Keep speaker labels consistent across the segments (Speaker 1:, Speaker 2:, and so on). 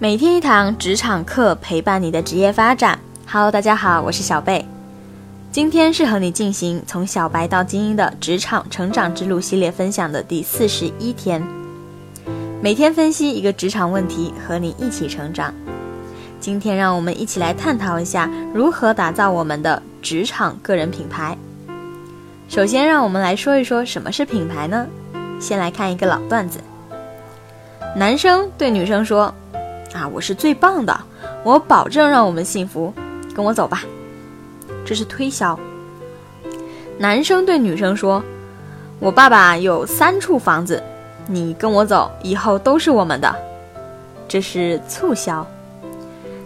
Speaker 1: 每天一堂职场课，陪伴你的职业发展。Hello，大家好，我是小贝。今天是和你进行从小白到精英的职场成长之路系列分享的第四十一天。每天分析一个职场问题，和你一起成长。今天让我们一起来探讨一下如何打造我们的职场个人品牌。首先，让我们来说一说什么是品牌呢？先来看一个老段子：男生对女生说。啊，我是最棒的，我保证让我们幸福，跟我走吧。这是推销。男生对女生说：“我爸爸有三处房子，你跟我走，以后都是我们的。”这是促销。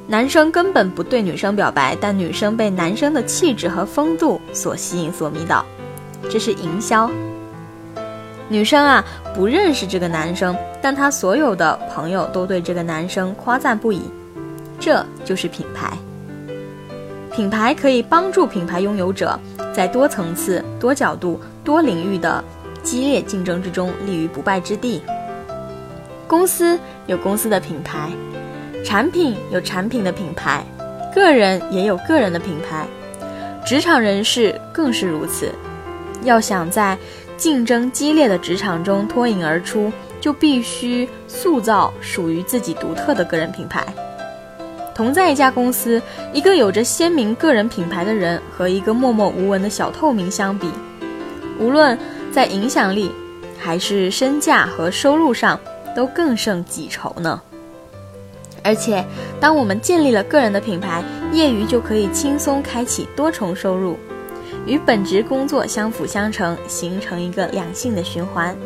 Speaker 1: 男生根本不对女生表白，但女生被男生的气质和风度所吸引、所迷倒，这是营销。女生啊，不认识这个男生，但她所有的朋友都对这个男生夸赞不已，这就是品牌。品牌可以帮助品牌拥有者在多层次、多角度、多领域的激烈竞争之中立于不败之地。公司有公司的品牌，产品有产品的品牌，个人也有个人的品牌，职场人士更是如此。要想在竞争激烈的职场中脱颖而出，就必须塑造属于自己独特的个人品牌。同在一家公司，一个有着鲜明个人品牌的人和一个默默无闻的小透明相比，无论在影响力还是身价和收入上，都更胜几筹呢。而且，当我们建立了个人的品牌，业余就可以轻松开启多重收入。与本职工作相辅相成，形成一个良性的循环。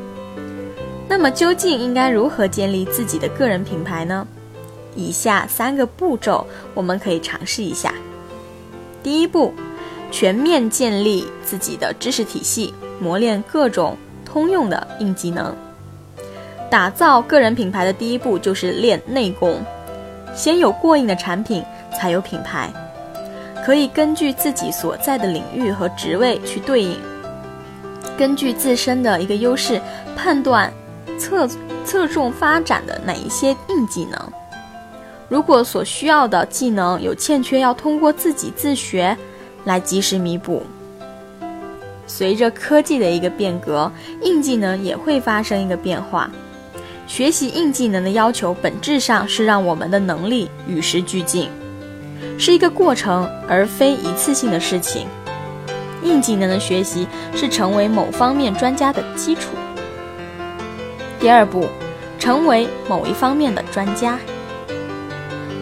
Speaker 1: 那么，究竟应该如何建立自己的个人品牌呢？以下三个步骤我们可以尝试一下。第一步，全面建立自己的知识体系，磨练各种通用的硬技能。打造个人品牌的第一步就是练内功，先有过硬的产品，才有品牌。可以根据自己所在的领域和职位去对应，根据自身的一个优势判断侧侧重发展的哪一些硬技能。如果所需要的技能有欠缺，要通过自己自学来及时弥补。随着科技的一个变革，硬技能也会发生一个变化。学习硬技能的要求本质上是让我们的能力与时俱进。是一个过程，而非一次性的事情。硬技能的学习是成为某方面专家的基础。第二步，成为某一方面的专家。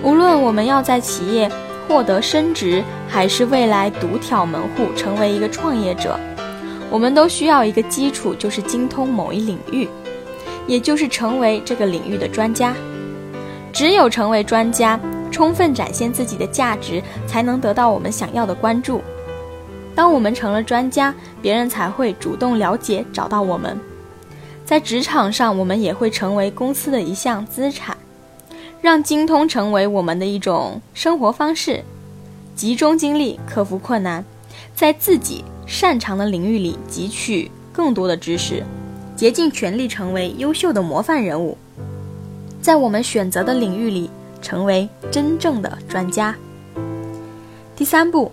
Speaker 1: 无论我们要在企业获得升职，还是未来独挑门户成为一个创业者，我们都需要一个基础，就是精通某一领域，也就是成为这个领域的专家。只有成为专家。充分展现自己的价值，才能得到我们想要的关注。当我们成了专家，别人才会主动了解、找到我们。在职场上，我们也会成为公司的一项资产，让精通成为我们的一种生活方式。集中精力克服困难，在自己擅长的领域里汲取更多的知识，竭尽全力成为优秀的模范人物。在我们选择的领域里。成为真正的专家。第三步，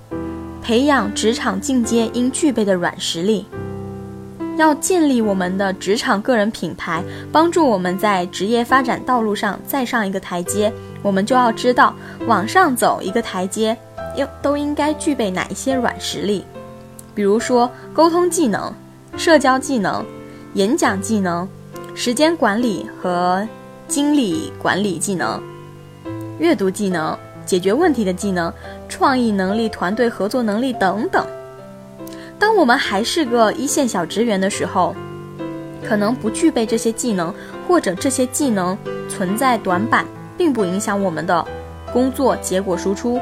Speaker 1: 培养职场进阶应具备的软实力。要建立我们的职场个人品牌，帮助我们在职业发展道路上再上一个台阶，我们就要知道往上走一个台阶，应都应该具备哪一些软实力。比如说，沟通技能、社交技能、演讲技能、时间管理和精力管理技能。阅读技能、解决问题的技能、创意能力、团队合作能力等等。当我们还是个一线小职员的时候，可能不具备这些技能，或者这些技能存在短板，并不影响我们的工作结果输出。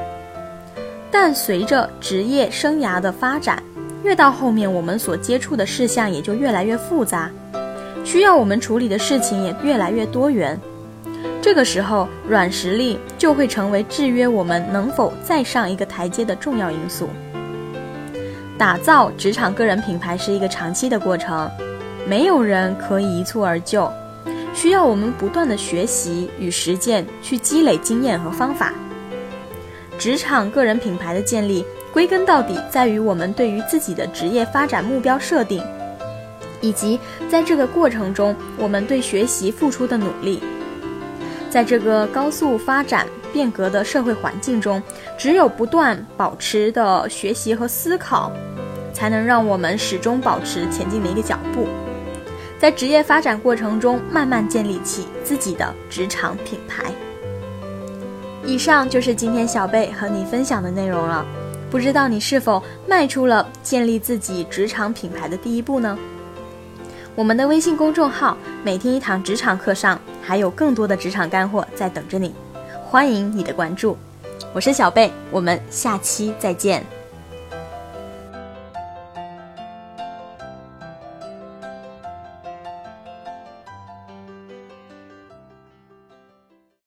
Speaker 1: 但随着职业生涯的发展，越到后面，我们所接触的事项也就越来越复杂，需要我们处理的事情也越来越多元。这个时候，软实力就会成为制约我们能否再上一个台阶的重要因素。打造职场个人品牌是一个长期的过程，没有人可以一蹴而就，需要我们不断的学习与实践，去积累经验和方法。职场个人品牌的建立，归根到底在于我们对于自己的职业发展目标设定，以及在这个过程中我们对学习付出的努力。在这个高速发展变革的社会环境中，只有不断保持的学习和思考，才能让我们始终保持前进的一个脚步。在职业发展过程中，慢慢建立起自己的职场品牌。以上就是今天小贝和你分享的内容了。不知道你是否迈出了建立自己职场品牌的第一步呢？我们的微信公众号“每天一堂职场课”上还有更多的职场干货在等着你，欢迎你的关注。我是小贝，我们下期再见。